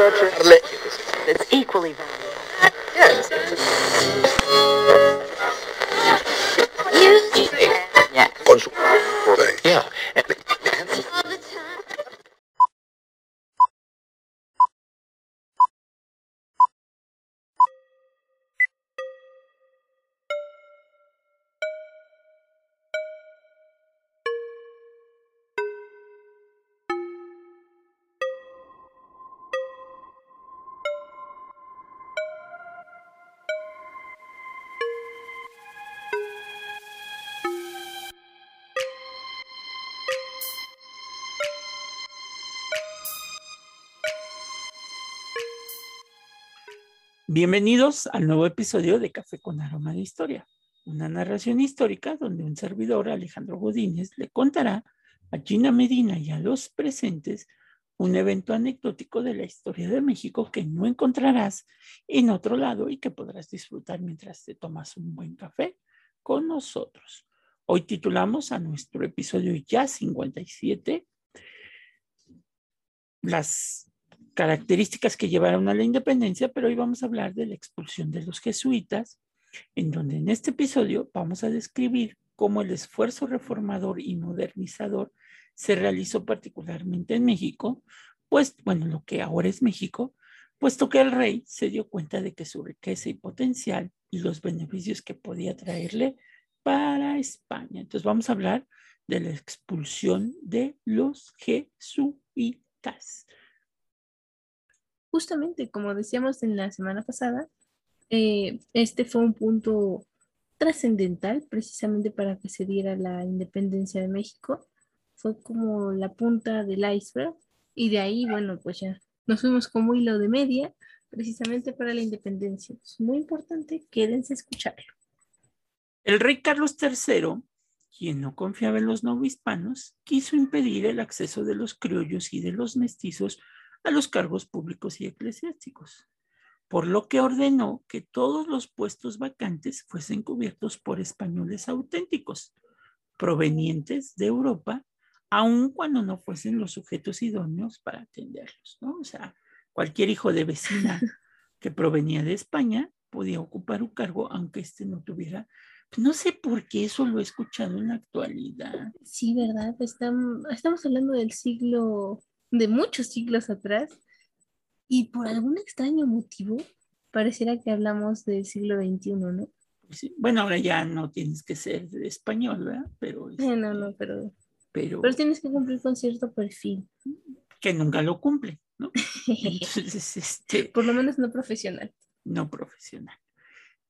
It's equally valuable. Yes. Bienvenidos al nuevo episodio de Café con Aroma de Historia, una narración histórica donde un servidor, Alejandro Godínez, le contará a Gina Medina y a los presentes un evento anecdótico de la historia de México que no encontrarás en otro lado y que podrás disfrutar mientras te tomas un buen café con nosotros. Hoy titulamos a nuestro episodio ya 57 las características que llevaron a la independencia, pero hoy vamos a hablar de la expulsión de los jesuitas, en donde en este episodio vamos a describir cómo el esfuerzo reformador y modernizador se realizó particularmente en México, pues, bueno, lo que ahora es México, puesto que el rey se dio cuenta de que su riqueza y potencial y los beneficios que podía traerle para España. Entonces vamos a hablar de la expulsión de los jesuitas justamente como decíamos en la semana pasada, eh, este fue un punto trascendental precisamente para que se diera la independencia de México. Fue como la punta del iceberg y de ahí, bueno, pues ya nos fuimos como hilo de media precisamente para la independencia. Es muy importante, quédense a escucharlo. El rey Carlos III, quien no confiaba en los novohispanos, quiso impedir el acceso de los criollos y de los mestizos a los cargos públicos y eclesiásticos, por lo que ordenó que todos los puestos vacantes fuesen cubiertos por españoles auténticos, provenientes de Europa, aun cuando no fuesen los sujetos idóneos para atenderlos, ¿no? O sea, cualquier hijo de vecina que provenía de España podía ocupar un cargo, aunque éste no tuviera no sé por qué eso lo he escuchado en la actualidad. Sí, ¿verdad? estamos hablando del siglo de muchos siglos atrás y por algún extraño motivo pareciera que hablamos del siglo XXI, ¿no? Bueno, ahora ya no tienes que ser de español, ¿verdad? Pero, no, no, este, pero, pero, pero tienes que cumplir con cierto perfil. Que nunca lo cumple, ¿no? Entonces, este, por lo menos no profesional. No profesional.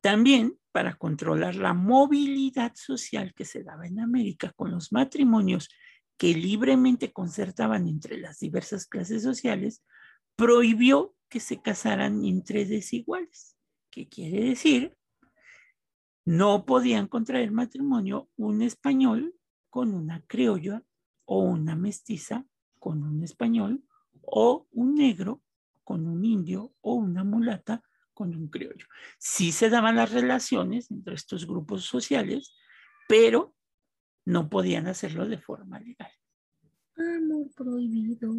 También para controlar la movilidad social que se daba en América con los matrimonios que libremente concertaban entre las diversas clases sociales, prohibió que se casaran entre desiguales. ¿Qué quiere decir? No podían contraer matrimonio un español con una criolla o una mestiza con un español o un negro con un indio o una mulata con un criollo. Sí se daban las relaciones entre estos grupos sociales, pero no podían hacerlo de forma legal. Amor prohibido,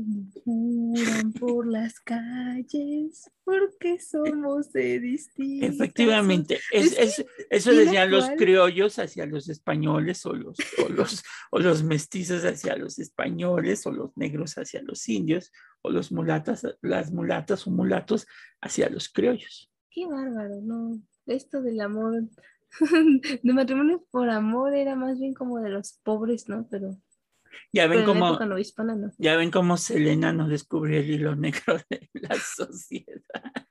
juran por las calles, porque somos de distintos. Efectivamente, es, eso decían los criollos hacia los españoles, o los, o, los, o los mestizos hacia los españoles, o los negros hacia los indios, o los mulatas, las mulatas o mulatos hacia los criollos. Qué bárbaro, ¿no? Esto del amor de matrimonio por amor era más bien como de los pobres, ¿no? Pero ya ven cómo ya ven cómo Selena no descubrió el hilo negro de la sociedad.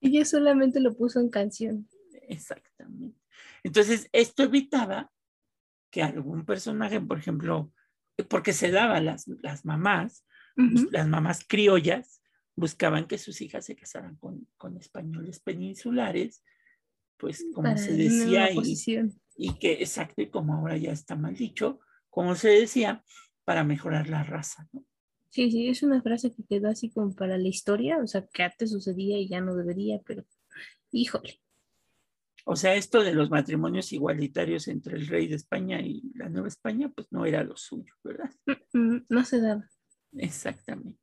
Ella solamente lo puso en canción. Exactamente. Entonces, esto evitaba que algún personaje, por ejemplo, porque se daba las, las mamás, las mamás criollas, buscaban que sus hijas se casaran con, con españoles peninsulares, pues como se decía, y, y, que exacto, y como ahora ya está mal dicho, como se decía, para mejorar la raza, ¿no? Sí, sí, es una frase que quedó así como para la historia, o sea, que antes sucedía y ya no debería, pero híjole. O sea, esto de los matrimonios igualitarios entre el rey de España y la Nueva España, pues no era lo suyo, ¿verdad? Mm, mm, no se daba. Exactamente.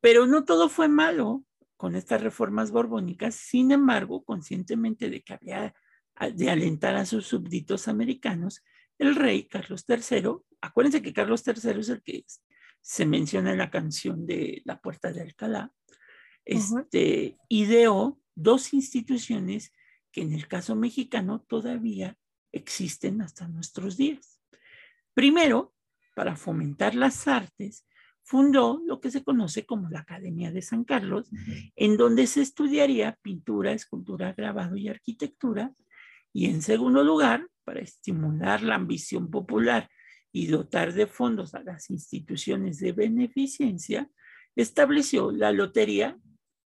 Pero no todo fue malo con estas reformas borbónicas, sin embargo, conscientemente de que había de alentar a sus súbditos americanos, el rey Carlos III, acuérdense que Carlos III es el que se menciona en la canción de La Puerta de Alcalá, este, ideó dos instituciones que en el caso mexicano todavía existen hasta nuestros días. Primero, para fomentar las artes, fundó lo que se conoce como la Academia de San Carlos, en donde se estudiaría pintura, escultura, grabado y arquitectura. Y en segundo lugar, para estimular la ambición popular y dotar de fondos a las instituciones de beneficencia, estableció la Lotería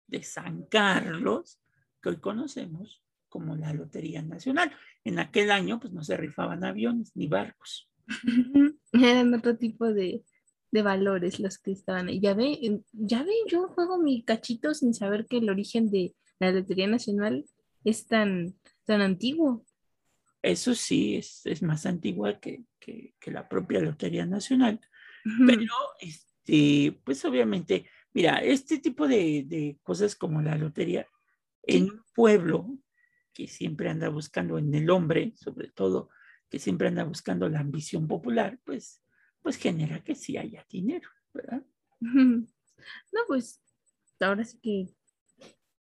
de San Carlos, que hoy conocemos como la Lotería Nacional. En aquel año, pues no se rifaban aviones ni barcos. Eran otro tipo de, de valores los que estaban ahí. Ya ven, ya ven, yo juego mi cachito sin saber que el origen de la Lotería Nacional es tan, tan antiguo. Eso sí, es, es más antigua que, que, que, la propia Lotería Nacional. Pero, este, pues obviamente, mira, este tipo de, de cosas como la lotería en un pueblo que siempre anda buscando en el hombre, sobre todo, que siempre anda buscando la ambición popular, pues pues genera que sí haya dinero, ¿verdad? No, pues ahora sí que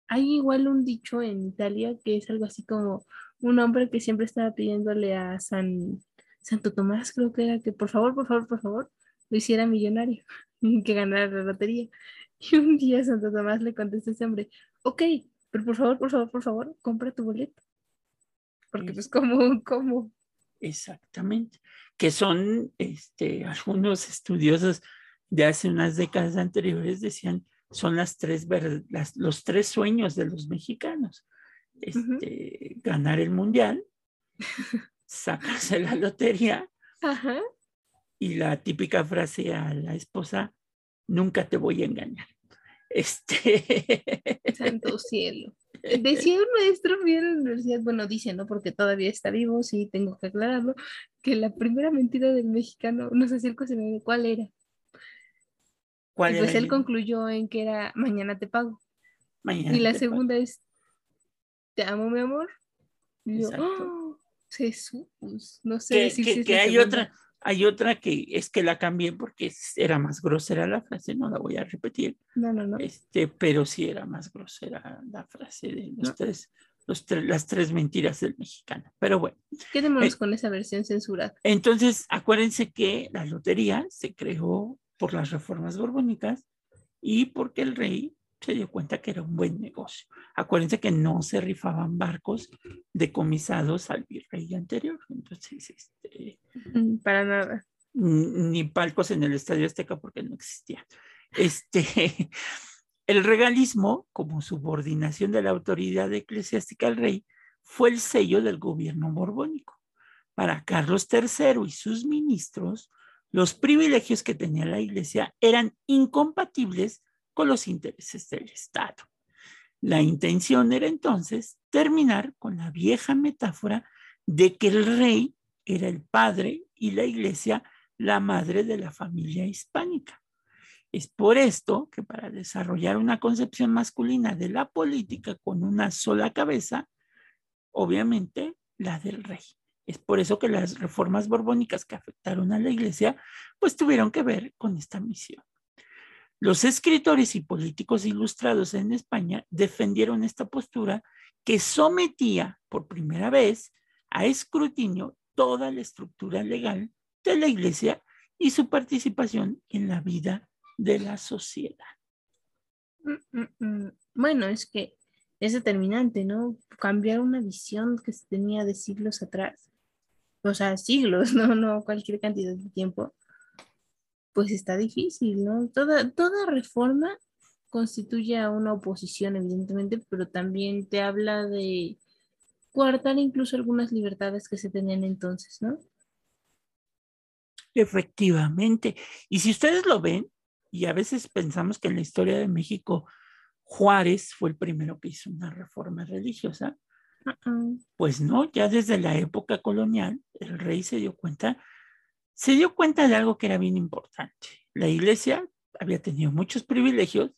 hay igual un dicho en Italia que es algo así como un hombre que siempre estaba pidiéndole a San Santo Tomás, creo que era que por favor, por favor, por favor, lo hiciera millonario que ganara la lotería. Y un día Santo Tomás le contesta a ese hombre, ok, pero por favor, por favor, por favor, compra tu boleto. Porque pues como, como. Exactamente que son este, algunos estudiosos de hace unas décadas anteriores decían son las tres las, los tres sueños de los mexicanos. Este, ganar el mundial sacarse la lotería y la típica frase a la esposa nunca te voy a engañar este. Santo cielo. Decía un maestro mío en la universidad, bueno, dice, ¿no? Porque todavía está vivo, sí, tengo que aclararlo, que la primera mentira del mexicano, no sé si el cocinero, ¿cuál era? ¿Cuál y pues él concluyó en que era, mañana te pago. Mañana y la segunda es, te amo, mi amor. Y yo, oh, Jesús, no sé si, que, que hay otra, hay otra que es que la cambié porque era más grosera la frase, no la voy a repetir. No, no, no. Este, pero sí era más grosera la frase de los tres, los las tres mentiras del mexicano. Pero bueno. Quedémonos eh, con esa versión censurada. Entonces, acuérdense que la lotería se creó por las reformas borbónicas y porque el rey se dio cuenta que era un buen negocio. Acuérdense que no se rifaban barcos decomisados al virrey anterior. Entonces, este, mm, para nada. Ni palcos en el Estadio Azteca porque no existía. Este, el regalismo, como subordinación de la autoridad eclesiástica al rey, fue el sello del gobierno borbónico. Para Carlos III y sus ministros, los privilegios que tenía la iglesia eran incompatibles con los intereses del Estado. La intención era entonces terminar con la vieja metáfora de que el rey era el padre y la iglesia la madre de la familia hispánica. Es por esto que para desarrollar una concepción masculina de la política con una sola cabeza, obviamente la del rey. Es por eso que las reformas borbónicas que afectaron a la iglesia, pues tuvieron que ver con esta misión. Los escritores y políticos ilustrados en España defendieron esta postura que sometía por primera vez a escrutinio toda la estructura legal de la Iglesia y su participación en la vida de la sociedad. Mm, mm, mm. Bueno, es que es determinante, ¿no? Cambiar una visión que se tenía de siglos atrás, o sea, siglos, no, no cualquier cantidad de tiempo, pues está difícil, ¿no? Toda, toda reforma constituye una oposición, evidentemente, pero también te habla de coartar incluso algunas libertades que se tenían entonces, ¿no? Efectivamente. Y si ustedes lo ven, y a veces pensamos que en la historia de México Juárez fue el primero que hizo una reforma religiosa, pues no, ya desde la época colonial el rey se dio cuenta se dio cuenta de algo que era bien importante. La iglesia había tenido muchos privilegios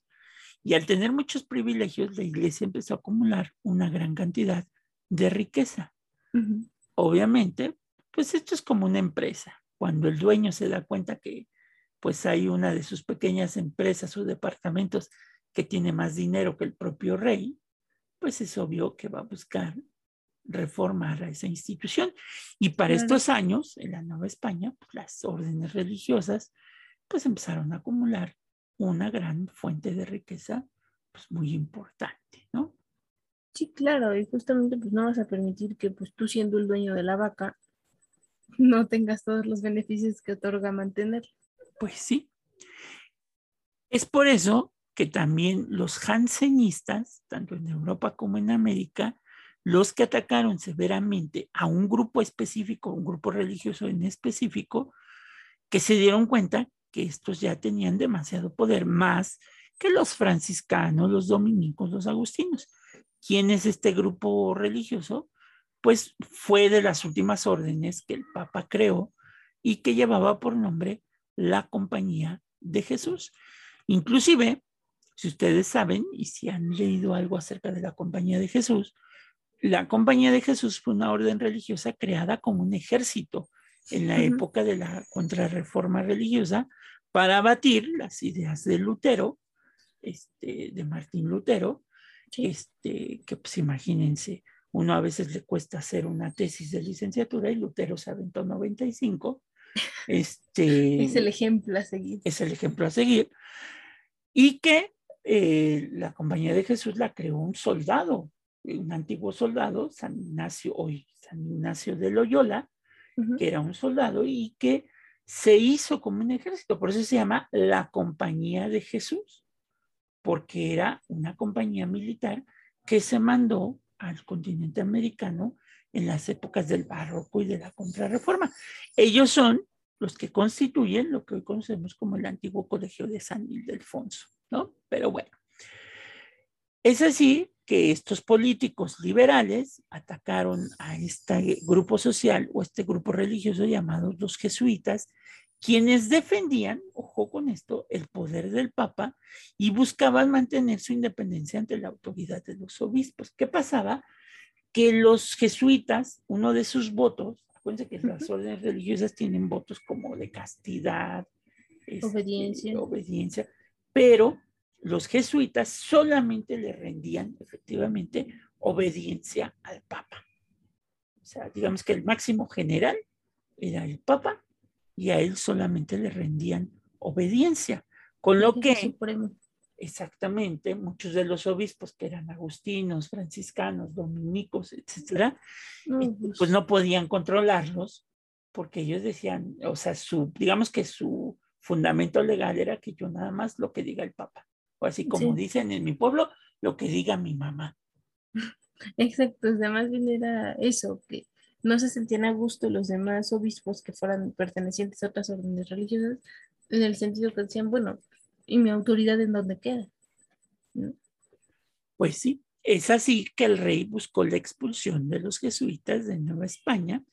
Y al tener muchos privilegios, la iglesia empezó a acumular una gran cantidad de riqueza. Obviamente, pues esto es como una empresa. Cuando el dueño se da cuenta que pues hay una de sus pequeñas empresas o departamentos que tiene más dinero que el propio rey, pues es obvio que va a buscar reformar a esa institución. Y para estos años, en la Nueva España, pues, las órdenes religiosas pues empezaron a acumular una gran fuente de riqueza pues muy importante, ¿no? Sí, claro, y justamente pues no vas a permitir que pues tú siendo el dueño de la vaca no tengas todos los beneficios que otorga mantener. Pues sí. Es por eso que también los jansenistas, tanto en Europa como en América, los que atacaron severamente a un grupo específico, un grupo religioso en específico, que se dieron cuenta que estos ya tenían demasiado poder, más que los franciscanos, los dominicos, los agustinos. ¿Quién es este grupo religioso? Pues fue de las últimas órdenes que el Papa creó y que llevaba por nombre la Compañía de Jesús. Inclusive, si ustedes saben y si han leído algo acerca de la Compañía de Jesús, la Compañía de Jesús fue una orden religiosa creada como un ejército en la época de la contrarreforma religiosa para abatir las ideas de Lutero, este, de Martín Lutero, este, que pues imagínense, uno a veces le cuesta hacer una tesis de licenciatura y Lutero se aventó 95. Este, es el ejemplo a seguir. Es el ejemplo a seguir. Y que eh, la Compañía de Jesús la creó un soldado, un antiguo soldado, San Ignacio, hoy San Ignacio de Loyola, que era un soldado y que se hizo como un ejército. Por eso se llama la Compañía de Jesús, porque era una compañía militar que se mandó al continente americano en las épocas del barroco y de la contrarreforma. Ellos son los que constituyen lo que hoy conocemos como el antiguo colegio de San Ildefonso, ¿no? Pero bueno, es así que estos políticos liberales atacaron a este grupo social o este grupo religioso llamados los jesuitas, quienes defendían, ojo con esto, el poder del Papa y buscaban mantener su independencia ante la autoridad de los obispos. ¿Qué pasaba? Que los jesuitas, uno de sus votos, acuérdense que las órdenes religiosas tienen votos como de castidad, este, obediencia. obediencia, pero los jesuitas solamente le rendían efectivamente obediencia al Papa. O sea, digamos que el máximo general era el Papa y a él solamente le rendían obediencia, con lo que exactamente muchos de los obispos que eran agustinos, franciscanos, dominicos, etcétera, eh, pues. no podían controlarlos porque ellos decían, o sea, su digamos que su fundamento legal era que yo nada más lo que diga el Papa o así como dicen en mi pueblo, lo que diga mi mamá. Exacto, además bien era eso, que no se sentían a gusto los demás obispos que fueran pertenecientes a otras órdenes religiosas, en el sentido que decían, bueno, ¿y mi autoridad en dónde queda? Pues sí, es así que el rey buscó la expulsión de los jesuitas de Nueva España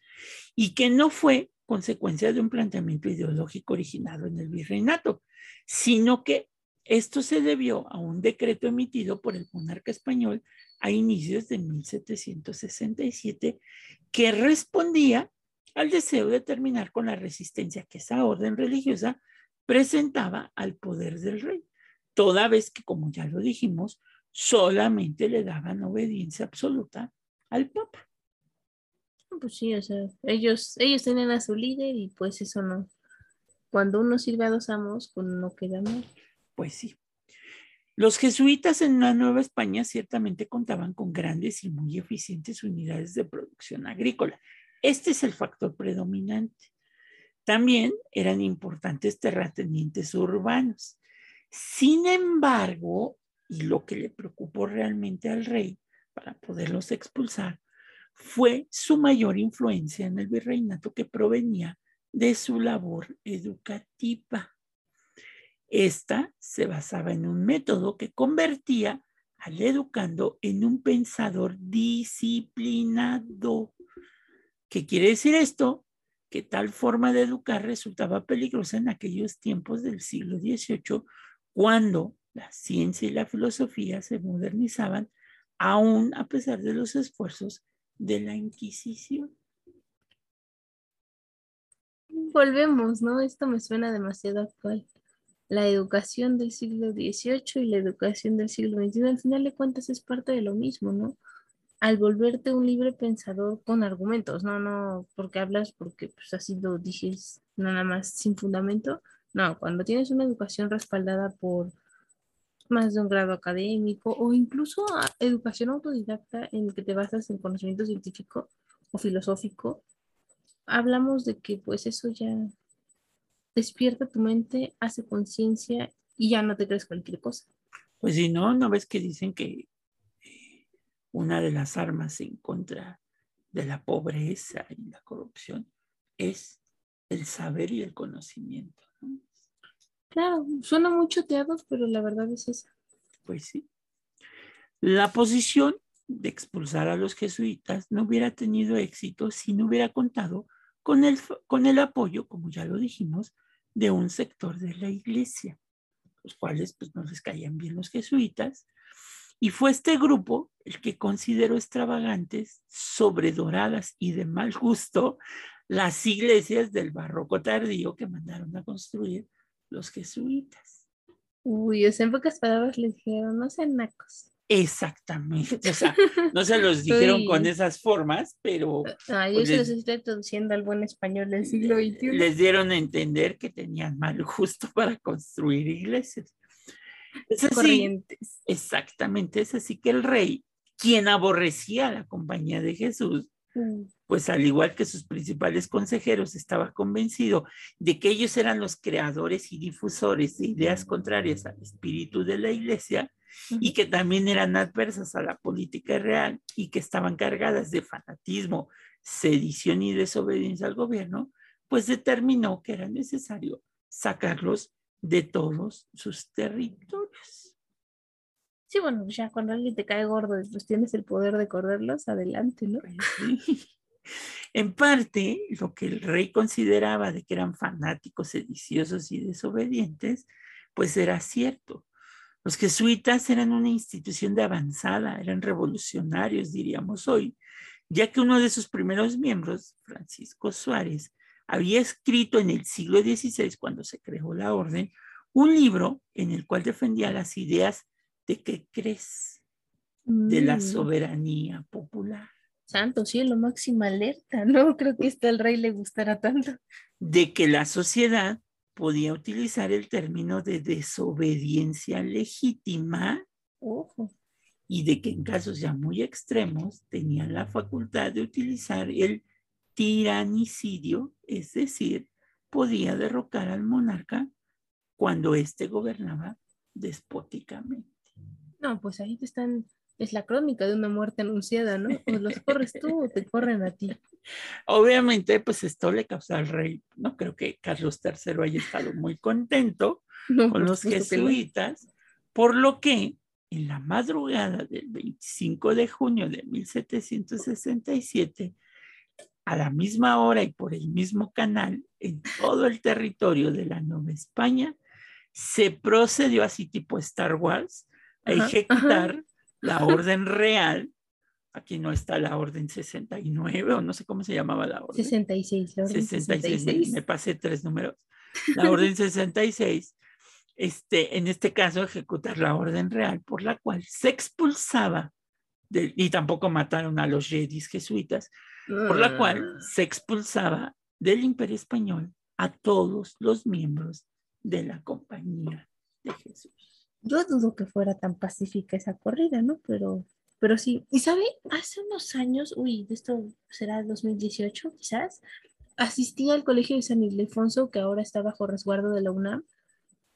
y que no fue consecuencia de un planteamiento ideológico originado en el virreinato, sino que esto se debió a un decreto emitido por el monarca español a inicios de 1767 que respondía al deseo de terminar con la resistencia que esa orden religiosa presentaba al poder del rey, toda vez que, como ya lo dijimos, solamente le daban obediencia absoluta al papa. Pues sí, o sea, ellos, ellos tenían a su líder y pues eso no. Cuando uno sirve a dos amos, pues no queda mal. Pues sí. Los jesuitas en la Nueva España ciertamente contaban con grandes y muy eficientes unidades de producción agrícola. Este es el factor predominante. También eran importantes terratenientes urbanos. Sin embargo, y lo que le preocupó realmente al rey para poderlos expulsar, fue su mayor influencia en el virreinato que provenía de su labor educativa. Esta se basaba en un método que convertía al educando en un pensador disciplinado. ¿Qué quiere decir esto? Tal forma de educar resultaba peligrosa en aquellos tiempos del siglo XVIII, cuando la ciencia y la filosofía se modernizaban aún a pesar de los esfuerzos de la Inquisición. Volvemos, ¿no? Esto me suena demasiado actual. La educación del siglo XVIII y la educación del siglo XXI, al final de cuentas, es parte de lo mismo, ¿no? Al volverte un libre pensador con argumentos, no, no, porque hablas, porque pues así lo dices, nada más sin fundamento. No, cuando tienes una educación respaldada por más de un grado académico o incluso educación autodidacta en que te basas en conocimiento científico o filosófico, hablamos de que pues eso ya despierta tu mente, hace conciencia y ya no te crees cualquier cosa. Pues si no, ¿no ves que dicen que una de las armas en contra de la pobreza y la corrupción es el saber y el conocimiento? Claro, suena mucho teatro, pero la verdad es esa. Pues sí. La posición de expulsar a los jesuitas no hubiera tenido éxito si no hubiera contado con el, con el apoyo, como ya lo dijimos, de un sector de la iglesia, los cuales pues, no les caían bien los jesuitas. Y fue este grupo el que consideró extravagantes, sobredoradas y de mal gusto las iglesias del barroco tardío que mandaron a construir los jesuitas. Uy, o sea, en pocas palabras les dijeron, no sean nacos. Exactamente, o sea, no se los dijeron con esas formas, pero... Ah, yo pues se los estoy traduciendo al buen español del siglo XXI. Les dieron a entender que tenían mal gusto para construir iglesias. Es así, Corrientes. Exactamente, es así que el rey, quien aborrecía la compañía de Jesús, mm. pues al igual que sus principales consejeros, estaba convencido de que ellos eran los creadores y difusores de ideas contrarias al espíritu de la iglesia y que también eran adversas a la política real y que estaban cargadas de fanatismo, sedición y desobediencia al gobierno, pues determinó que era necesario sacarlos de todos sus territorios. Sí, bueno, ya cuando alguien te cae gordo, pues tienes el poder de correrlos, adelante, ¿no? Pues en parte, lo que el rey consideraba de que eran fanáticos, sediciosos y desobedientes, pues era cierto. Los jesuitas eran una institución de avanzada, eran revolucionarios, diríamos hoy, ya que uno de sus primeros miembros, Francisco Suárez, había escrito en el siglo XVI, cuando se creó la orden, un libro en el cual defendía las ideas de que crees de la mm. soberanía popular. Santo cielo, máxima alerta, no creo que esto al rey le gustara tanto. De que la sociedad podía utilizar el término de desobediencia legítima Ojo. y de que en casos ya muy extremos tenían la facultad de utilizar el tiranicidio, es decir, podía derrocar al monarca cuando éste gobernaba despóticamente. No, pues ahí te están es la crónica de una muerte anunciada, ¿no? O los corres tú o te corren a ti. Obviamente, pues esto le causó al rey, no creo que Carlos III haya estado muy contento con los jesuitas, por lo que en la madrugada del 25 de junio de 1767, a la misma hora y por el mismo canal, en todo el territorio de la Nueva España, se procedió así tipo Star Wars a ejecutar la orden real, aquí no está la orden 69 o no sé cómo se llamaba la orden. 66, la orden 66. Me, pasé tres números. La orden 66, este, en este caso ejecutar la orden real por la cual se expulsaba, y tampoco mataron a los jedis jesuitas, por la cual ah. se expulsaba del imperio español a todos los miembros de la compañía de Jesús. Yo dudo que fuera tan pacífica esa corrida, ¿no? Pero, pero sí. Y sabe, hace unos años, uy, esto será 2018 quizás, asistí al colegio de San Ildefonso, que ahora está bajo resguardo de la UNAM,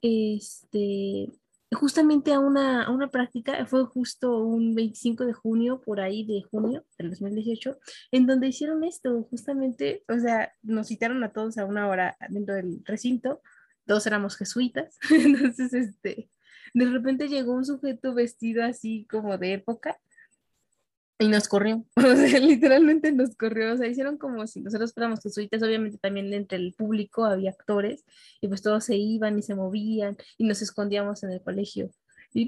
este, justamente a una, a una práctica, fue justo un 25 de junio, por ahí de junio del 2018, en donde hicieron esto, justamente, o sea, nos citaron a todos a una hora dentro del recinto, todos éramos jesuitas, entonces, este, de repente llegó un sujeto vestido así como de época y nos corrió, o sea, literalmente nos corrió, o sea, hicieron como si nosotros fuéramos jesuitas, obviamente también entre el público había actores y pues todos se iban y se movían y nos escondíamos en el colegio. Y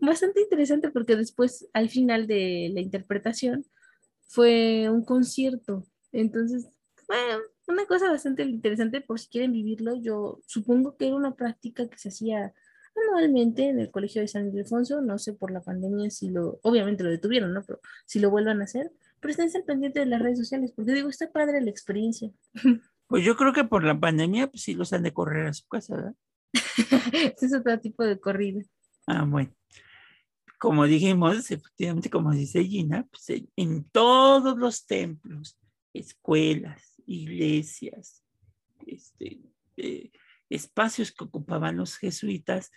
bastante interesante porque después, al final de la interpretación, fue un concierto. Entonces, bueno, una cosa bastante interesante por si quieren vivirlo. Yo supongo que era una práctica que se hacía anualmente en el Colegio de San Ildefonso. No sé por la pandemia si lo, obviamente lo detuvieron, ¿no? Pero si lo vuelvan a hacer. Pero estén pendientes de las redes sociales porque digo, está padre la experiencia. Pues yo creo que por la pandemia, pues sí los han de correr a su casa, ¿verdad? Es otro tipo de corrida. Ah, bueno. Como dijimos, efectivamente, como dice Gina, pues en, todos los templos, escuelas, iglesias, este, eh, espacios que ocupaban los jesuitas,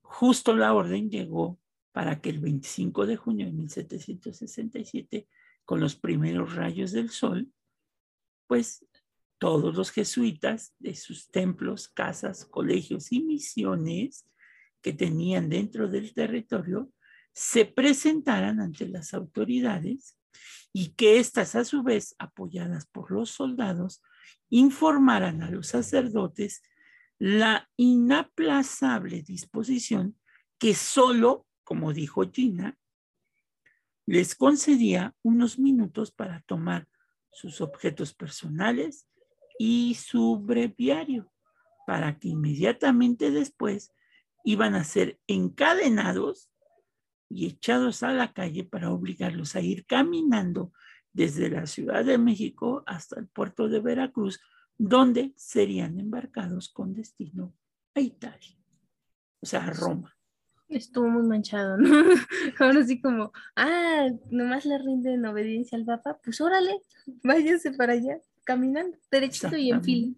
justo la orden llegó para que el 25 de junio de 1767, con los primeros rayos del sol, pues todos los jesuitas de sus templos, casas, colegios y misiones que tenían dentro del territorio se presentaran ante las autoridades y que éstas a su vez, apoyadas por los soldados, informaran a los sacerdotes la inaplazable disposición que solo, como dijo Gina, les concedía unos minutos para tomar sus objetos personales y su breviario, para que inmediatamente después iban a ser encadenados y echados a la calle para obligarlos a ir caminando desde la Ciudad de México hasta el puerto de Veracruz, donde serían embarcados con destino a Italia, o sea, a Roma. Estuvo muy manchado, ¿no? Ahora sí como, ah, nomás le rinden obediencia al Papa, pues órale, váyanse para allá caminando, derechito y en fila.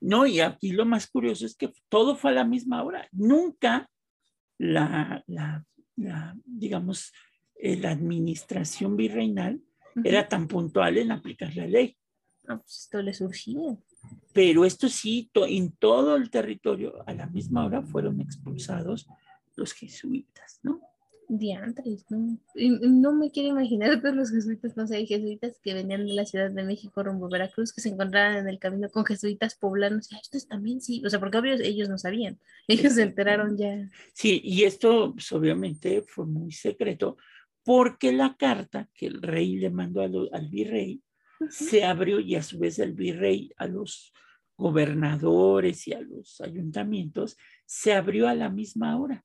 No, y aquí lo más curioso es que todo fue a la misma hora. Nunca la, la, digamos, eh, la administración virreinal era tan puntual en aplicar la ley. Pues esto le surgía. Pero esto sí, en todo el territorio, a la misma hora fueron expulsados los jesuitas, ¿no? diantres, ¿no? no me quiero imaginar todos los jesuitas, no sé, jesuitas que venían de la Ciudad de México rumbo a Veracruz, que se encontraban en el camino con jesuitas poblanos, y estos también sí, o sea, porque obvio ellos no sabían, ellos se enteraron ya. Sí, y esto pues, obviamente fue muy secreto, porque la carta que el rey le mandó al virrey se abrió y a su vez el virrey a los gobernadores y a los ayuntamientos se abrió a la misma hora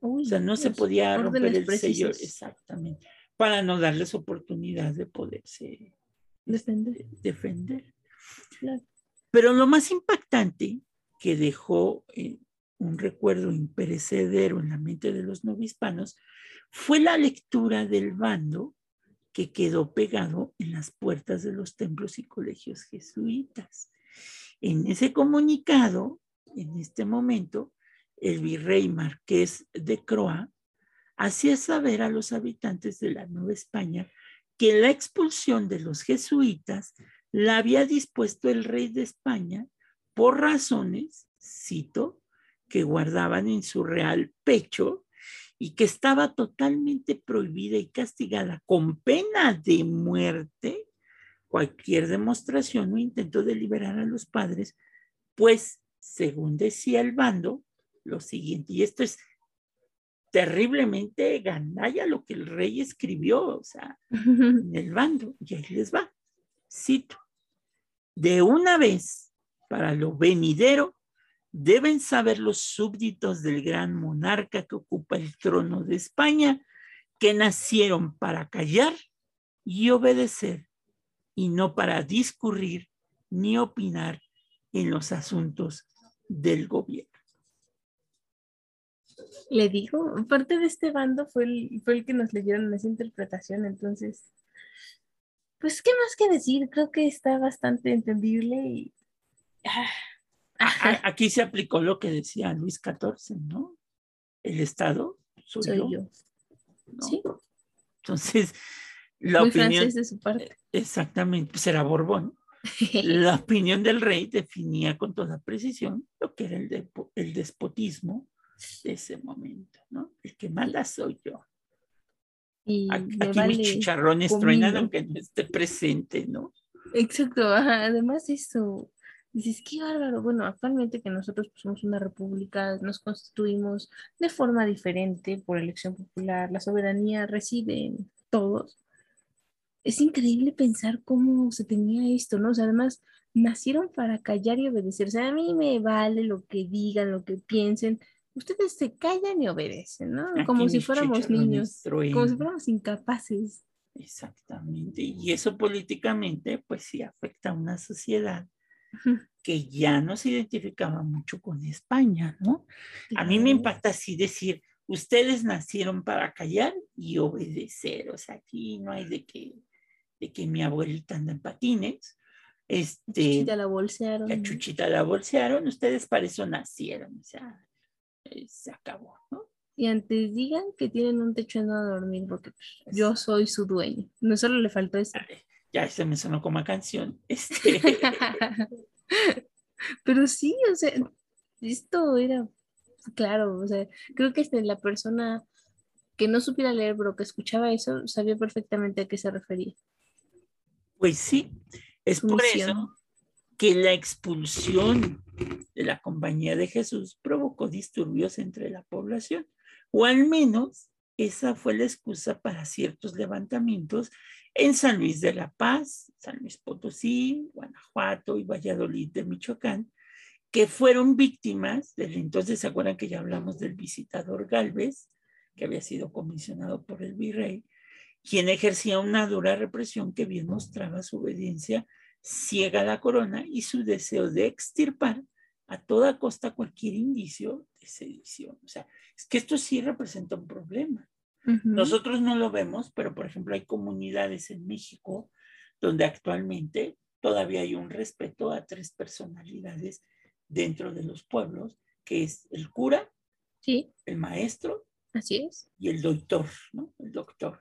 o sea, no se podía romper el sello exactamente para no darles oportunidad de poderse defender. defender. Pero lo más impactante que dejó eh, un recuerdo imperecedero en la mente de los novispanos fue la lectura del bando que quedó pegado en las puertas de los templos y colegios jesuitas. En ese comunicado, en este momento, el virrey marqués de Croa hacía saber a los habitantes de la Nueva España que la expulsión de los jesuitas la había dispuesto el rey de España por razones, cito, que guardaban en su real pecho y que estaba totalmente prohibida y castigada con pena de muerte cualquier demostración o intento de liberar a los padres, pues, según decía el bando, lo siguiente, y esto es terriblemente ganalla lo que el rey escribió, o sea, en el bando, y ahí les va, cito, de una vez para lo venidero, deben saber los súbditos del gran monarca que ocupa el trono de España, que nacieron para callar y obedecer, y no para discurrir ni opinar en los asuntos del gobierno. Le dijo, parte de este bando fue el, fue el que nos leyeron esa interpretación, entonces, pues, ¿qué más que decir? Creo que está bastante entendible y... Ah, aquí se aplicó lo que decía Luis XIV, ¿no? El Estado soy, yo. Sí. Entonces, la opinión... de su parte. Exactamente, pues era Borbón. la opinión del rey definía con toda precisión lo que era el, el despotismo de ese momento, ¿no? El que manda soy yo. Y Aquí mis chicharrones truenan aunque no esté presente, ¿no? Exacto, además eso, Dices, qué bárbaro. Bueno, actualmente que nosotros pues, somos una república, nos constituimos de forma diferente por elección popular, la soberanía recibe todos. Es increíble pensar cómo se tenía esto, ¿no? O sea, además, nacieron para callar y obedecer. O sea, a mí me vale lo que digan, lo que piensen. Ustedes se callan y obedecen, ¿no? como si fuéramos niños, como si fuéramos incapaces. Exactamente. Y eso políticamente, pues sí afecta a una sociedad que ya no se identificaba mucho con España, ¿no? A mí me impacta así decir, ustedes nacieron para callar y obedecer, o sea, aquí no hay de que, de que mi abuelita anda en patines, este, Chuchita la bolsearon. La chuchita la bolsearon, ustedes para eso nacieron, o sea, eh, se acabó, ¿no? Y antes digan que tienen un techo en donde dormir, porque pues, yo soy su dueño. No solo le faltó eso. Ya se me sonó como canción. Este... Pero sí, o sea, esto era claro, o sea, creo que este, la persona que no supiera leer, pero que escuchaba eso, sabía perfectamente a qué se refería. Pues sí, es por eso que la expulsión de la compañía de Jesús provocó disturbios entre la población, o al menos esa fue la excusa para ciertos levantamientos en San Luis de la Paz, San Luis Potosí, Guanajuato y Valladolid de Michoacán, que fueron víctimas del entonces, ¿se acuerdan que ya hablamos del visitador Galvez, que había sido comisionado por el virrey, quien ejercía una dura represión que bien mostraba su obediencia ciega a la corona y su deseo de extirpar a toda costa cualquier indicio de sedición. O sea, es que esto sí representa un problema. Nosotros no lo vemos, pero por ejemplo hay comunidades en México donde actualmente todavía hay un respeto a tres personalidades dentro de los pueblos, que es el cura, sí. el maestro, así es, y el doctor, ¿no? El doctor.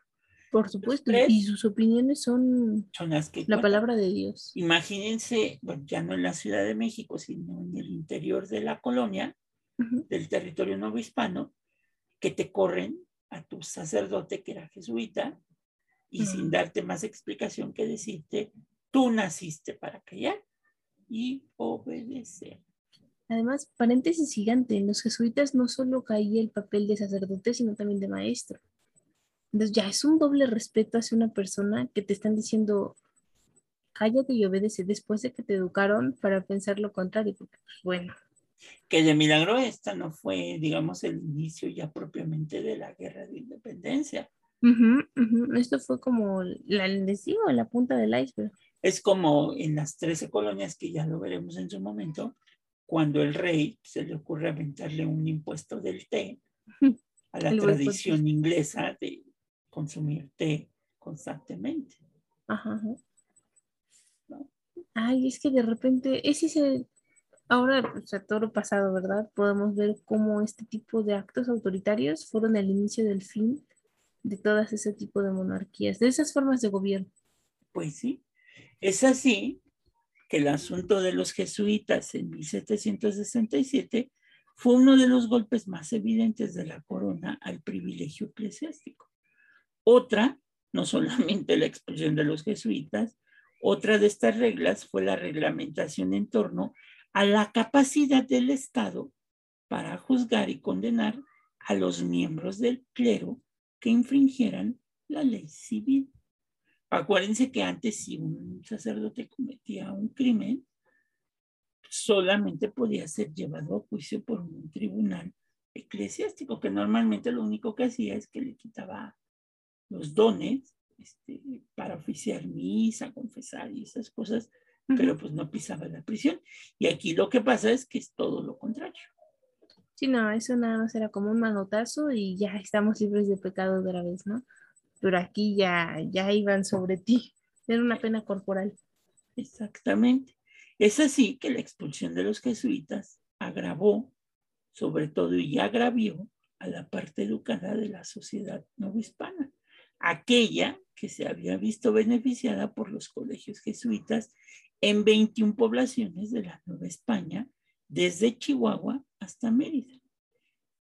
Por supuesto, y sus opiniones son, son las que la palabra de Dios. Imagínense, bueno, ya no en la Ciudad de México, sino en el interior de la colonia, del territorio nuevo hispano, que te corren a tu sacerdote que era jesuita y sin darte más explicación que decirte, tú naciste para callar y obedecer. Además, paréntesis gigante, en los jesuitas no solo caía el papel de sacerdote, sino también de maestro. Entonces ya es un doble respeto hacia una persona que te están diciendo, cállate y obedece después de que te educaron para pensar lo contrario, porque pues, bueno. Que de milagro esta no fue, digamos, el inicio ya propiamente de la guerra de independencia. Esto fue como, la, les digo, la punta del iceberg. Es como en las 13 colonias, que ya lo veremos en su momento, cuando el rey se le ocurre aventarle un impuesto del té a la tradición inglesa de consumir té constantemente. Ajá. Ay, es que de repente, ese es el, ahora, o sea, todo lo pasado, ¿verdad? Podemos ver cómo este tipo de actos autoritarios fueron el inicio del fin de todas ese tipo de monarquías, de esas formas de gobierno. Pues sí, es así que el asunto de los jesuitas en 1767 fue uno de los golpes más evidentes de la corona al privilegio eclesiástico. Otra, no solamente la expulsión de los jesuitas, otra de estas reglas fue la reglamentación en torno a la capacidad del Estado para juzgar y condenar a los miembros del clero que infringieran la ley civil. Acuérdense que antes si un sacerdote cometía un crimen, solamente podía ser llevado a juicio por un tribunal eclesiástico, que normalmente lo único que hacía es que le quitaba los dones este, para oficiar misa, confesar y esas cosas, pero pues no pisaba la prisión. Y aquí lo que pasa es que es todo lo contrario. Sí, no, eso nada más era como un manotazo y ya estamos libres de pecado otra vez, ¿no? pero aquí ya, ya iban sobre ti. Era una pena corporal. Exactamente. Es así que la expulsión de los jesuitas agravó, sobre todo y agravió a la parte educada de la sociedad hispana, aquella que se había visto beneficiada por los colegios jesuitas en 21 poblaciones de la Nueva España, desde Chihuahua hasta Mérida.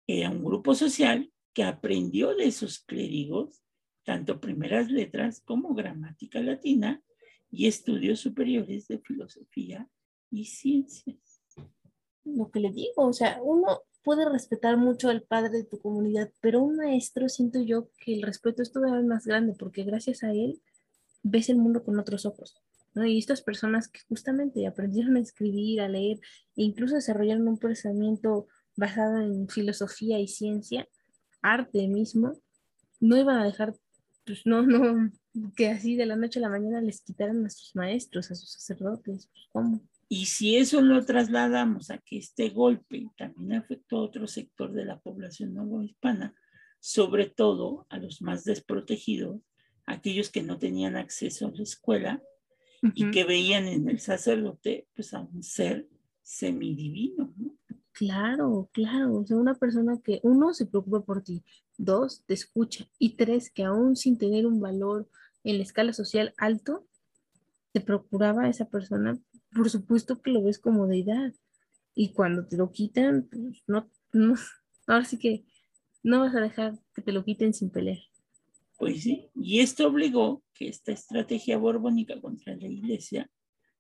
Era un grupo social que aprendió de esos clérigos tanto primeras letras como gramática latina y estudios superiores de filosofía y ciencias. Lo que le digo, o sea, uno puede respetar mucho al padre de tu comunidad, pero un maestro siento yo que el respeto es todavía más grande porque gracias a él ves el mundo con otros ojos. ¿no? Y estas personas que justamente aprendieron a escribir, a leer e incluso desarrollaron un pensamiento basado en filosofía y ciencia, arte mismo, no iban a dejar, pues no, no, que así de la noche a la mañana les quitaran a sus maestros, a sus sacerdotes, pues, ¿cómo? Y si eso lo trasladamos a que este golpe también afectó a otro sector de la población hispana, sobre todo a los más desprotegidos, aquellos que no tenían acceso a la escuela y que veían en el sacerdote pues a un ser semidivino, ¿no? Claro, claro, o sea, una persona que uno se preocupa por ti, dos te escucha y tres que aún sin tener un valor en la escala social alto, te procuraba a esa persona por supuesto que lo ves como deidad. Y cuando te lo quitan, pues no, no, ahora sí que no vas a dejar que te lo quiten sin pelear. Pues sí, y esto obligó que esta estrategia borbónica contra la iglesia,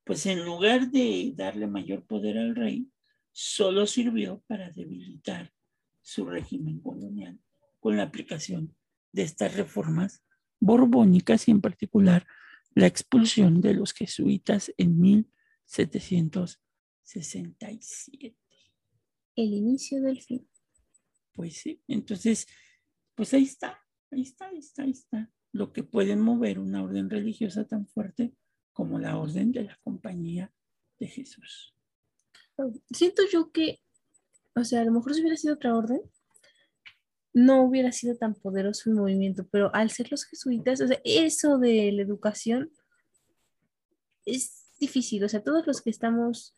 pues en lugar de darle mayor poder al rey, solo sirvió para debilitar su régimen colonial con la aplicación de estas reformas borbónicas y en particular la expulsión de los jesuitas en mil 767. El inicio del fin. Pues sí, entonces, pues ahí está, ahí está, ahí está, ahí está. Lo que puede mover una orden religiosa tan fuerte como la orden de la compañía de Jesús. Siento yo que, o sea, a lo mejor si hubiera sido otra orden, no hubiera sido tan poderoso el movimiento, pero al ser los jesuitas, o sea, eso de la educación es difícil, o sea, todos los que estamos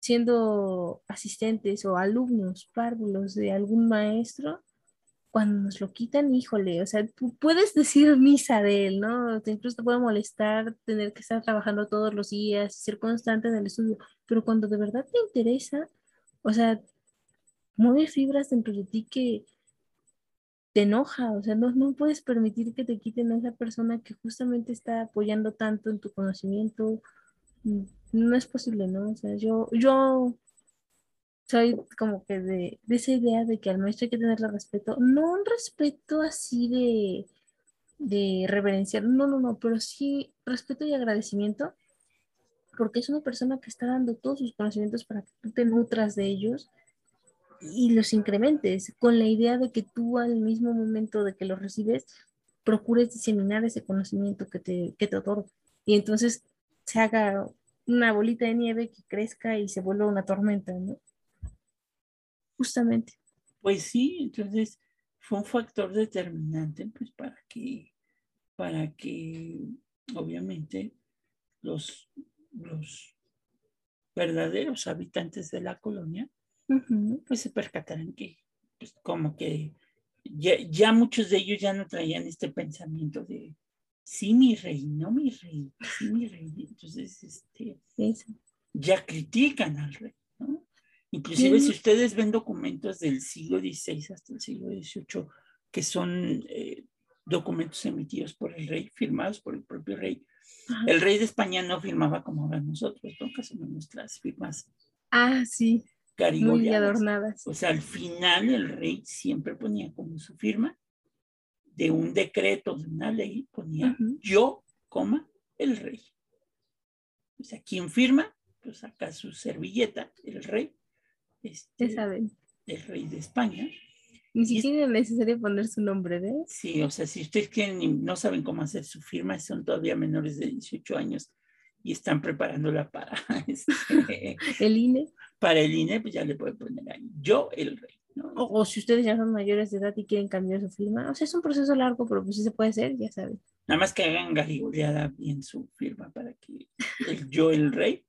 siendo asistentes o alumnos, párvulos de algún maestro, cuando nos lo quitan, híjole, o sea, puedes decir misa de él, ¿no? incluso te puede molestar tener que estar trabajando todos los días, ser constante en el estudio, pero cuando de verdad te interesa, o sea, mueve fibras dentro de ti que te enoja, o sea, no, no puedes permitir que te quiten a esa persona que justamente está apoyando tanto en tu conocimiento, no es posible, ¿no? O sea, yo, yo soy como que de, esa idea de que al maestro hay que tenerle respeto, no un respeto así de, de reverenciar, no, no, no, pero sí respeto y agradecimiento, porque es una persona que está dando todos sus conocimientos para que tú te nutras de ellos y los incrementes, con la idea de que tú al mismo momento de que los recibes, procures diseminar ese conocimiento que te, que te otorga. Y entonces se haga una bolita de nieve que crezca y se vuelva una tormenta, ¿no? Justamente. Pues sí, entonces fue un factor determinante pues para que, para que obviamente los, los verdaderos habitantes de la colonia pues se percataran que pues como que ya, ya, muchos de ellos ya no traían este pensamiento de sí, mi rey, no mi rey, sí, mi rey. Entonces, este, ya critican al rey, ¿no? Inclusive si ustedes ven documentos del siglo XVI hasta el siglo XVIII, que son eh, documentos emitidos por el rey, firmados por el propio rey, el rey de España no firmaba como ahora nosotros, nunca son nuestras firmas. Ah, sí. Muy adornadas. O sea, al final el rey siempre ponía como su firma de un decreto, de una ley, ponía yo, coma, el rey. O sea, quien firma, pues saca su servilleta, el rey. Este, saben. El rey de España. Ni siquiera es necesario poner su nombre, ¿ves? Sí, o sea, si ustedes quieren no saben cómo hacer su firma, son todavía menores de 18 años y están preparándola para este, el INE. Para el INE, pues ya le pueden poner ahí, yo el rey. O, si ustedes ya son mayores de edad y quieren cambiar su firma, o sea, es un proceso largo, pero pues sí se puede hacer, ya saben. Nada más que hagan garigoleada bien su firma para que el yo, el rey,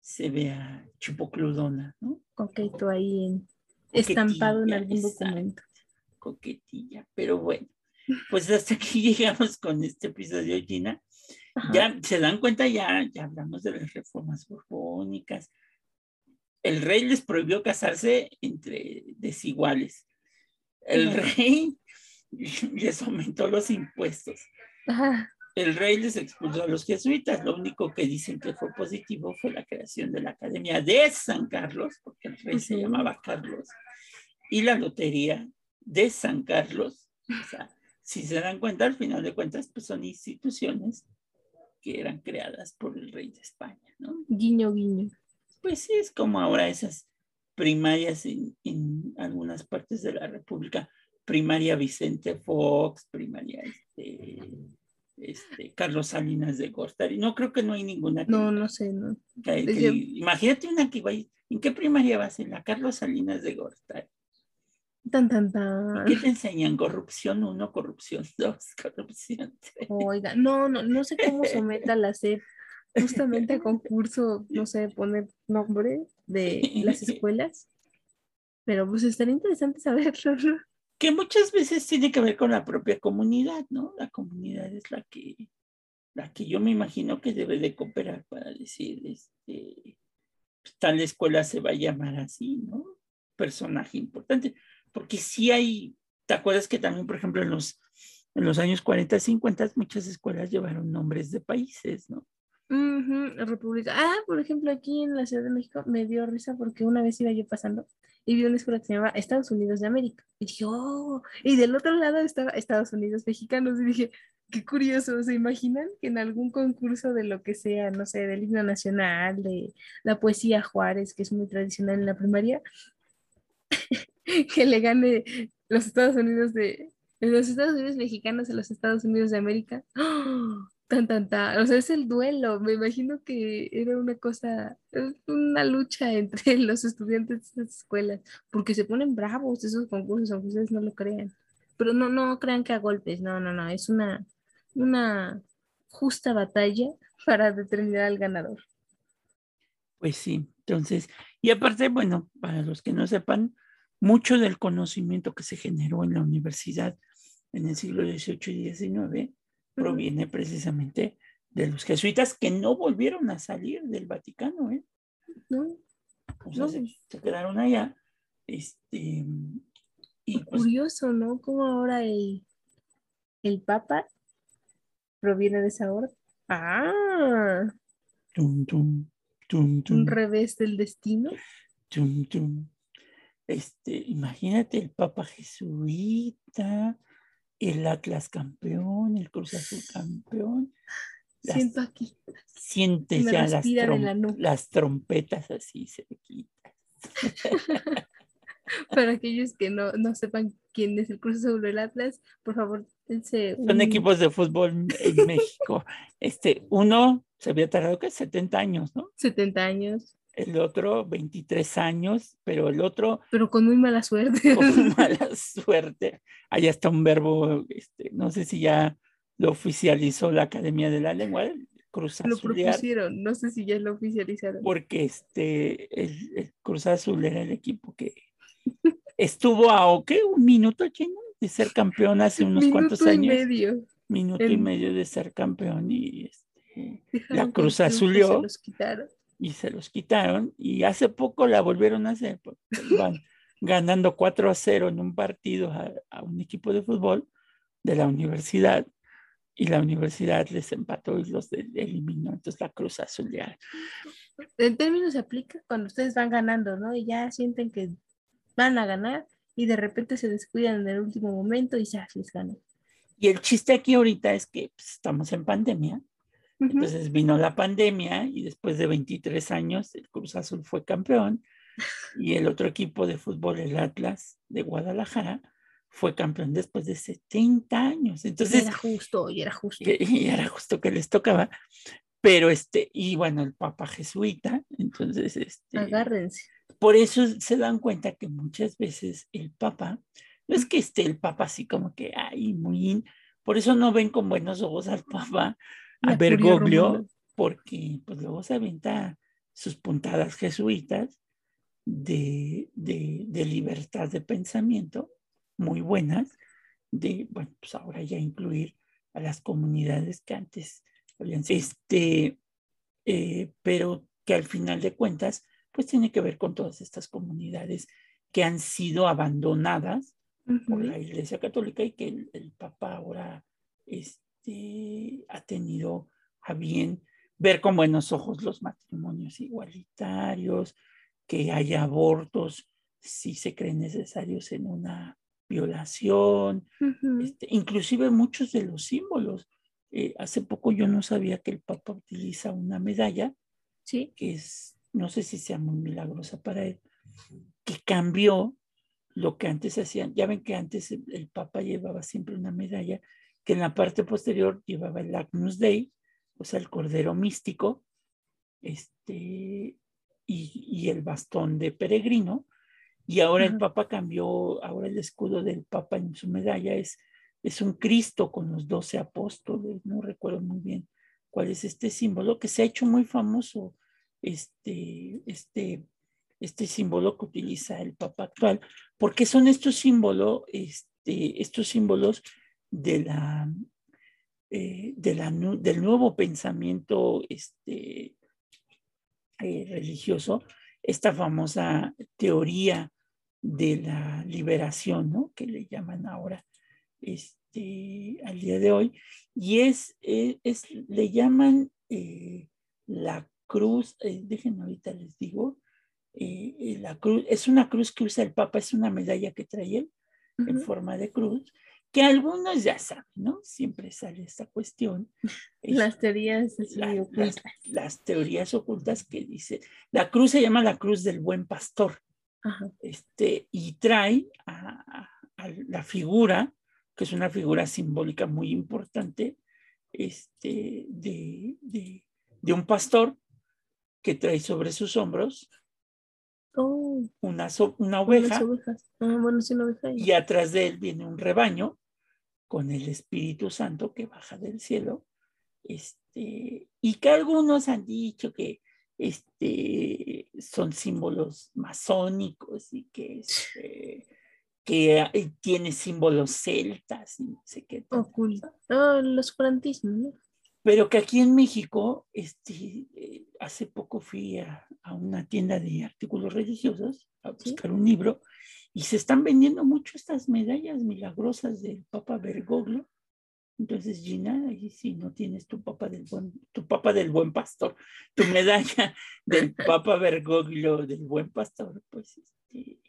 se vea chupocludona, ¿no? Coqueto ahí en, estampado en algún documento. Coquetilla, pero bueno, pues hasta aquí llegamos con este episodio, Gina. Ya se dan cuenta, ya, ya hablamos de las reformas borbónicas, el rey les prohibió casarse entre desiguales. El rey les aumentó los impuestos. el rey les expulsó a los jesuitas. Lo único que dicen que fue positivo fue la creación de la Academia de San Carlos, porque el rey se llamaba Carlos, y la lotería de San Carlos. O sea, si se dan cuenta, al final de cuentas, pues son instituciones que eran creadas por el rey de España, ¿no? Guiño, guiño. Pues sí, es como ahora esas primarias en, en algunas partes de la República, primaria Vicente Fox, primaria este, este, Carlos Salinas de Gortari. No creo que no hay ninguna. no, no sé, no. imagínate una que va, ¿en qué primaria vas? En la Carlos Salinas de Gortari. Tan, tan, tan. ¿Qué te enseñan? Corrupción 1, corrupción 2, corrupción 3. Oiga, no, no, no sé cómo someta la SEP justamente a concurso, no sé, poner nombre de las escuelas, pero pues estaría interesante saberlo. Que muchas veces tiene que ver con la propia comunidad, ¿no? La comunidad es la que, la que yo me imagino que debe de cooperar para decir, este, pues, tal escuela se va a llamar así, ¿no? Personaje importante, porque si hay, ¿te acuerdas que también, por ejemplo, en los, en los años 40, 50, muchas escuelas llevaron nombres de países, ¿no? República. Ah, por ejemplo, aquí en la Ciudad de México me dio risa porque una vez iba yo pasando y vi una escuela que se llamaba Estados Unidos de América. Y dije, oh, y del otro lado estaba Estados Unidos mexicanos. Y dije, qué curioso, ¿se imaginan que en algún concurso de lo que sea, no sé, del himno nacional, de la poesía Juárez, que es muy tradicional en la primaria, que le gane los Estados Unidos de los Estados Unidos mexicanos a los Estados Unidos de América? ¡Oh! Tan, tan, tan. O sea, es el duelo. Me imagino que era una cosa, una lucha entre los estudiantes de esas escuelas, porque se ponen bravos esos concursos, aunque ustedes no lo crean. Pero no, no crean que a golpes, no, no, no. Es una, una justa batalla para determinar al ganador. Pues sí, entonces, y aparte, bueno, para los que no sepan, mucho del conocimiento que se generó en la universidad en el siglo XVIII y XIX proviene precisamente de los jesuitas que no volvieron a salir del Vaticano, ¿eh? No. se, quedaron allá. Este, y pues Curioso, ¿no? Como ahora el, el Papa proviene de esa orden. Ah. Un revés del destino. Este, imagínate el Papa Jesuita, el Atlas campeón, el Cruz Azul campeón. Siento aquí. Sientes ya las, las, trompetas así se quitan. Para aquellos que no, no, sepan quién es el Cruz Azul del Atlas, por favor, dense Son equipos de fútbol en México. Este, uno se había tardado que 70 años, ¿no? 70 años el otro 23 años, pero el otro... Pero con muy mala suerte. Con mala suerte. Allá está un verbo, este, no sé si ya lo oficializó la Academia de la Lengua, Cruz Azul. Lo propusieron, no sé si ya lo oficializaron. Porque este, el, Cruz Azul era el equipo que estuvo a, ¿qué? Un minuto, chino, de ser campeón hace unos cuantos años. Minuto y medio. Minuto y medio de ser campeón y este, la Cruz Azul y se los quitaron y hace poco la volvieron a hacer, porque van ganando 4 a 0 en un partido a, un equipo de fútbol de la universidad y la universidad les empató y los eliminó, entonces la Cruz Azul ya. En términos se aplica cuando ustedes van ganando, ¿no? Y ya sienten que van a ganar y de repente se descuidan en el último momento y ya les ganan. Y el chiste aquí ahorita es que pues, estamos en pandemia entonces vino la pandemia y después de 23 años el Cruz Azul fue campeón y el otro equipo de fútbol, el Atlas de Guadalajara, fue campeón después de 70 años. Entonces, era justo, y era justo. Y, era justo que les tocaba. Pero este, y bueno, el Papa Jesuita, entonces, este. Agárrense. Por eso se dan cuenta que muchas veces el Papa, no es que esté el Papa así como que, ay, muy, por eso no ven con buenos ojos al Papa, a Bergoglio, porque pues luego se avienta sus puntadas jesuitas de, de, libertad de pensamiento, muy buenas, de, bueno, pues ahora ya incluir a las comunidades que antes habían este, eh, pero que al final de cuentas, pues tiene que ver con todas estas comunidades que han sido abandonadas por la Iglesia Católica y que el, el Papa ahora este, tenido a bien ver con buenos ojos los matrimonios igualitarios, que haya abortos si se creen necesarios en una violación, este, inclusive muchos de los símbolos. Eh, hace poco yo no sabía que el Papa utiliza una medalla, ¿Sí? que es, no sé si sea muy milagrosa para él, que cambió lo que antes hacían. Ya ven que antes el, Papa llevaba siempre una medalla que en la parte posterior llevaba el Agnus Dei, o sea, el cordero místico, este, y, el bastón de peregrino. Y ahora el Papa cambió, ahora el escudo del Papa en su medalla es, es un Cristo con los doce apóstoles, no recuerdo muy bien cuál es este símbolo, que se ha hecho muy famoso, este, este, este símbolo que utiliza el Papa actual, porque son estos símbolos, este, estos símbolos de la, eh, de la, del nuevo pensamiento este, eh, religioso, esta famosa teoría de la liberación, ¿no? Que le llaman ahora este, al día de hoy, y es, eh, es, le llaman la cruz, déjenme ahorita les digo, la cruz, es una cruz que usa el Papa, es una medalla que trae él en forma de cruz, que algunos ya saben, ¿no? Siempre sale esta cuestión. Las teorías ocultas. Las, teorías ocultas que dice, la cruz se llama la cruz del buen pastor, Este, y trae a, la figura, que es una figura simbólica muy importante, este, de, de, un pastor que trae sobre sus hombros oh. una, una oveja, ah, bueno, sí, una oveja y atrás de él viene un rebaño con el Espíritu Santo que baja del cielo, este, y que algunos han dicho que este, son símbolos masónicos y que, este, que eh, tiene símbolos celtas y no sé qué. Oculto. Los frantismos, ¿no? Pero que aquí en México, este, eh, hace poco fui a, una tienda de artículos religiosos a buscar un libro y se están vendiendo mucho estas medallas milagrosas del Papa Bergoglio. Entonces, Gina, ahí si no tienes tu papa del buen, tu papa del buen pastor, tu medalla del Papa Bergoglio del buen pastor, pues, este,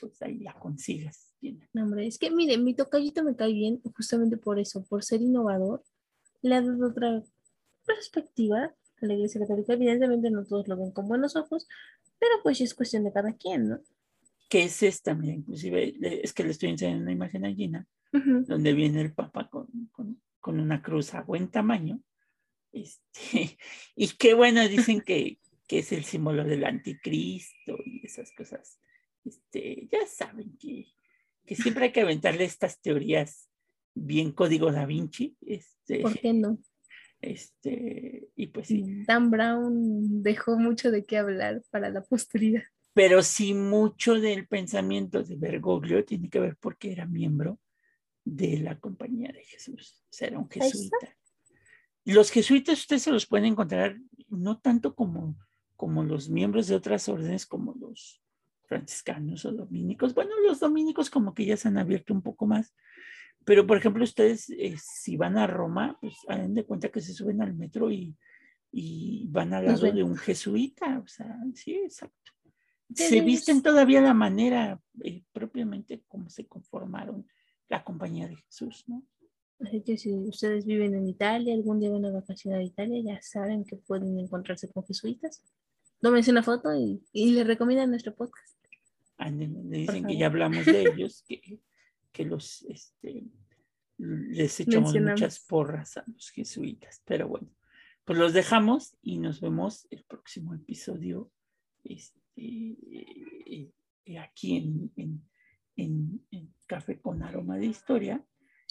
pues ahí la consigas. Gina. No, hombre, es que mire, mi tocallito me cae bien justamente por eso, por ser innovador. Le dado otra perspectiva a la Iglesia Católica. Evidentemente no todos lo ven con buenos ojos, pero pues es cuestión de cada quien, ¿no? que es esta, mira, inclusive es que le estoy enseñando una imagen a Gina, donde viene el Papa con, con, una cruz a buen tamaño. Este, y qué bueno, dicen que, que, es el símbolo del anticristo y esas cosas. Este, ya saben que, que siempre hay que aventarle estas teorías bien código da Vinci. Este, ¿Por qué no? Este, y pues sí. Dan Brown dejó mucho de qué hablar para la posteridad pero sí mucho del pensamiento de Bergoglio tiene que ver porque era miembro de la Compañía de Jesús, o sea, era un jesuita. Los jesuitas ustedes se los pueden encontrar no tanto como, como los miembros de otras órdenes como los franciscanos o dominicos. Bueno, los dominicos como que ya se han abierto un poco más, pero por ejemplo ustedes eh, si van a Roma, pues hagan de cuenta que se suben al metro y, y van al lado de un jesuita, o sea, sí, exacto se visten todavía la manera eh, propiamente como se conformaron la compañía de Jesús, ¿no? Así que si ustedes viven en Italia, algún día van a vacacionar a Italia, ya saben que pueden encontrarse con jesuitas. Tómense una foto y, y les recomiendan nuestro podcast. le dicen que ya hablamos de ellos, que, que los este, les echamos muchas porras a los jesuitas. Pero bueno, pues los dejamos y nos vemos el próximo episodio. Este, aquí en, Café con Aroma de Historia.